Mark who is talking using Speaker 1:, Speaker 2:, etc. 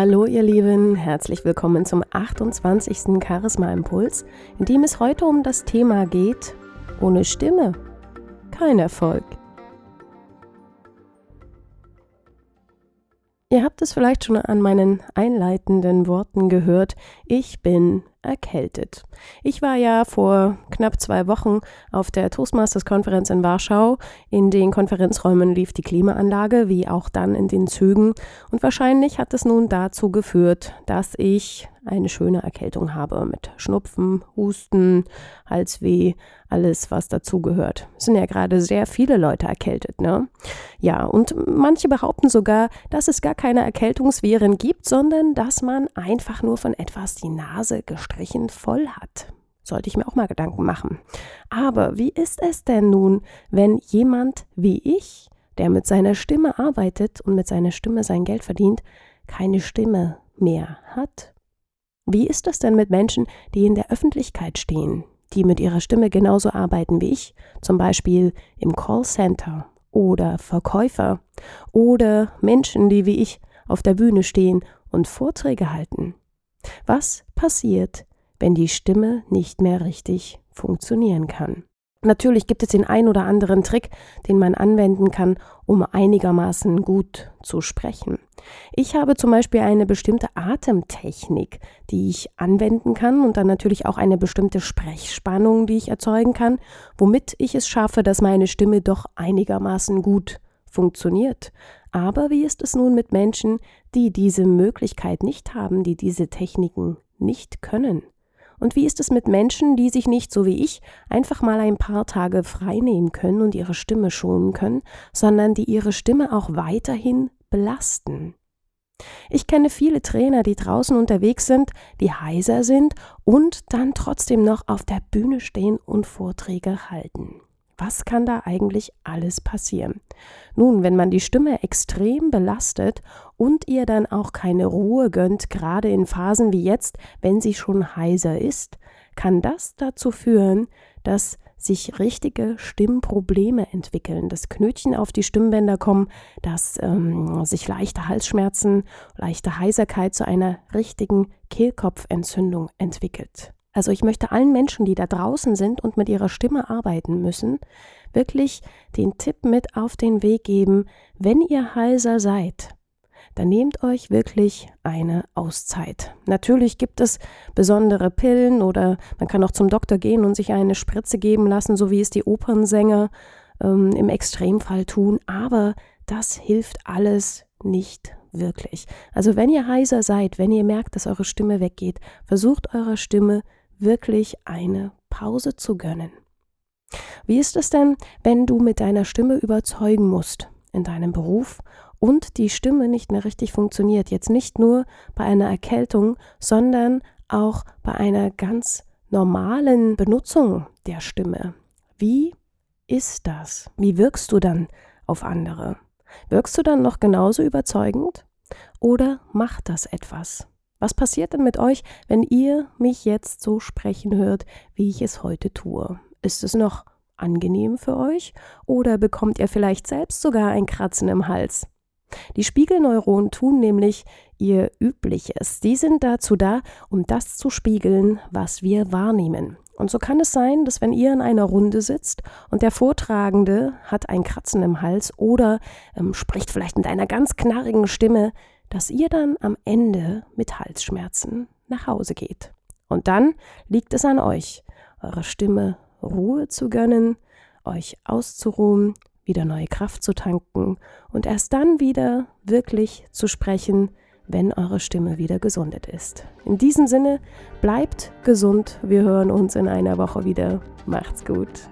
Speaker 1: Hallo ihr Lieben, herzlich willkommen zum 28. Charisma Impuls, in dem es heute um das Thema geht, ohne Stimme kein Erfolg. Ihr habt es vielleicht schon an meinen einleitenden Worten gehört, ich bin erkältet. Ich war ja vor knapp zwei Wochen auf der Toastmasters-Konferenz in Warschau. In den Konferenzräumen lief die Klimaanlage, wie auch dann in den Zügen. Und wahrscheinlich hat es nun dazu geführt, dass ich eine schöne Erkältung habe mit Schnupfen, Husten, Halsweh, alles, was dazugehört. Es sind ja gerade sehr viele Leute erkältet, ne? Ja, und manche behaupten sogar, dass es gar keine Erkältungsviren gibt, sondern dass man einfach nur von etwas die Nase gestrichen voll hat. Sollte ich mir auch mal Gedanken machen. Aber wie ist es denn nun, wenn jemand wie ich, der mit seiner Stimme arbeitet und mit seiner Stimme sein Geld verdient, keine Stimme mehr hat? Wie ist das denn mit Menschen, die in der Öffentlichkeit stehen, die mit ihrer Stimme genauso arbeiten wie ich, zum Beispiel im Callcenter oder Verkäufer oder Menschen, die wie ich auf der Bühne stehen und Vorträge halten? Was passiert, wenn die Stimme nicht mehr richtig funktionieren kann? Natürlich gibt es den ein oder anderen Trick, den man anwenden kann, um einigermaßen gut zu sprechen. Ich habe zum Beispiel eine bestimmte Atemtechnik, die ich anwenden kann und dann natürlich auch eine bestimmte Sprechspannung, die ich erzeugen kann, womit ich es schaffe, dass meine Stimme doch einigermaßen gut funktioniert. Aber wie ist es nun mit Menschen, die diese Möglichkeit nicht haben, die diese Techniken nicht können? Und wie ist es mit Menschen, die sich nicht, so wie ich, einfach mal ein paar Tage freinehmen können und ihre Stimme schonen können, sondern die ihre Stimme auch weiterhin belasten? Ich kenne viele Trainer, die draußen unterwegs sind, die heiser sind und dann trotzdem noch auf der Bühne stehen und Vorträge halten. Was kann da eigentlich alles passieren? Nun, wenn man die Stimme extrem belastet und ihr dann auch keine Ruhe gönnt, gerade in Phasen wie jetzt, wenn sie schon heiser ist, kann das dazu führen, dass sich richtige Stimmprobleme entwickeln, dass Knötchen auf die Stimmbänder kommen, dass ähm, sich leichte Halsschmerzen, leichte Heiserkeit zu einer richtigen Kehlkopfentzündung entwickelt. Also ich möchte allen Menschen, die da draußen sind und mit ihrer Stimme arbeiten müssen, wirklich den Tipp mit auf den Weg geben, wenn ihr heiser seid, dann nehmt euch wirklich eine Auszeit. Natürlich gibt es besondere Pillen oder man kann auch zum Doktor gehen und sich eine Spritze geben lassen, so wie es die Opernsänger ähm, im Extremfall tun, aber das hilft alles nicht wirklich. Also wenn ihr heiser seid, wenn ihr merkt, dass eure Stimme weggeht, versucht eurer Stimme wirklich eine Pause zu gönnen. Wie ist es denn, wenn du mit deiner Stimme überzeugen musst in deinem Beruf und die Stimme nicht mehr richtig funktioniert? Jetzt nicht nur bei einer Erkältung, sondern auch bei einer ganz normalen Benutzung der Stimme. Wie ist das? Wie wirkst du dann auf andere? Wirkst du dann noch genauso überzeugend? Oder macht das etwas? Was passiert denn mit euch, wenn ihr mich jetzt so sprechen hört, wie ich es heute tue? Ist es noch angenehm für euch oder bekommt ihr vielleicht selbst sogar ein Kratzen im Hals? Die Spiegelneuronen tun nämlich ihr Übliches. Die sind dazu da, um das zu spiegeln, was wir wahrnehmen. Und so kann es sein, dass wenn ihr in einer Runde sitzt und der Vortragende hat ein Kratzen im Hals oder ähm, spricht vielleicht mit einer ganz knarrigen Stimme, dass ihr dann am Ende mit Halsschmerzen nach Hause geht. Und dann liegt es an euch, eurer Stimme Ruhe zu gönnen, euch auszuruhen, wieder neue Kraft zu tanken und erst dann wieder wirklich zu sprechen, wenn eure Stimme wieder gesundet ist. In diesem Sinne, bleibt gesund. Wir hören uns in einer Woche wieder. Macht's gut.